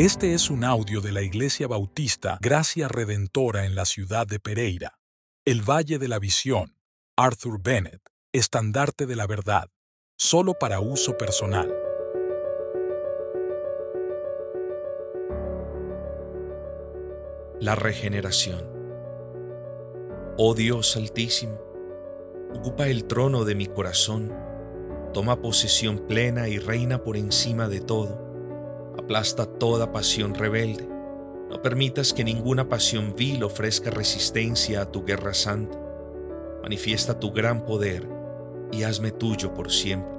Este es un audio de la Iglesia Bautista Gracia Redentora en la ciudad de Pereira, el Valle de la Visión, Arthur Bennett, estandarte de la verdad, solo para uso personal. La regeneración. Oh Dios Altísimo, ocupa el trono de mi corazón, toma posesión plena y reina por encima de todo Aplasta toda pasión rebelde. No permitas que ninguna pasión vil ofrezca resistencia a tu guerra santa. Manifiesta tu gran poder y hazme tuyo por siempre.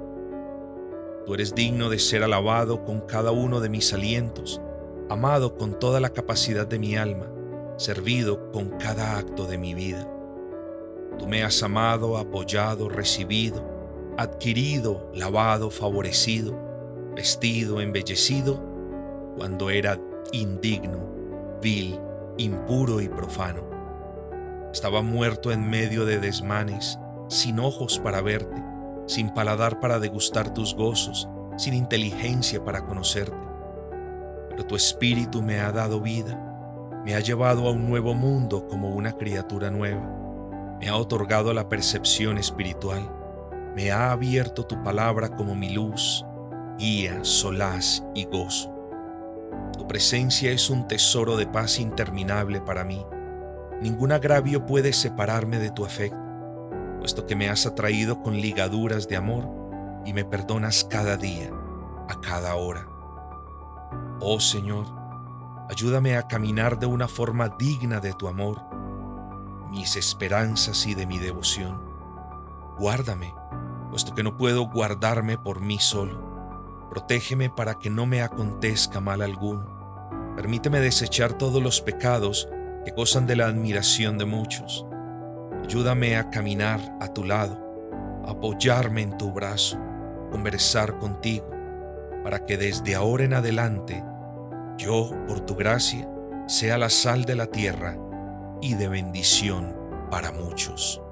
Tú eres digno de ser alabado con cada uno de mis alientos, amado con toda la capacidad de mi alma, servido con cada acto de mi vida. Tú me has amado, apoyado, recibido, adquirido, lavado, favorecido, vestido, embellecido cuando era indigno, vil, impuro y profano. Estaba muerto en medio de desmanes, sin ojos para verte, sin paladar para degustar tus gozos, sin inteligencia para conocerte. Pero tu espíritu me ha dado vida, me ha llevado a un nuevo mundo como una criatura nueva, me ha otorgado la percepción espiritual, me ha abierto tu palabra como mi luz, guía, solaz y gozo. Presencia es un tesoro de paz interminable para mí. Ningún agravio puede separarme de tu afecto, puesto que me has atraído con ligaduras de amor y me perdonas cada día, a cada hora. Oh Señor, ayúdame a caminar de una forma digna de tu amor, mis esperanzas y de mi devoción. Guárdame, puesto que no puedo guardarme por mí solo Protégeme para que no me acontezca mal alguno. Permíteme desechar todos los pecados que gozan de la admiración de muchos. Ayúdame a caminar a tu lado, apoyarme en tu brazo, conversar contigo, para que desde ahora en adelante yo, por tu gracia, sea la sal de la tierra y de bendición para muchos.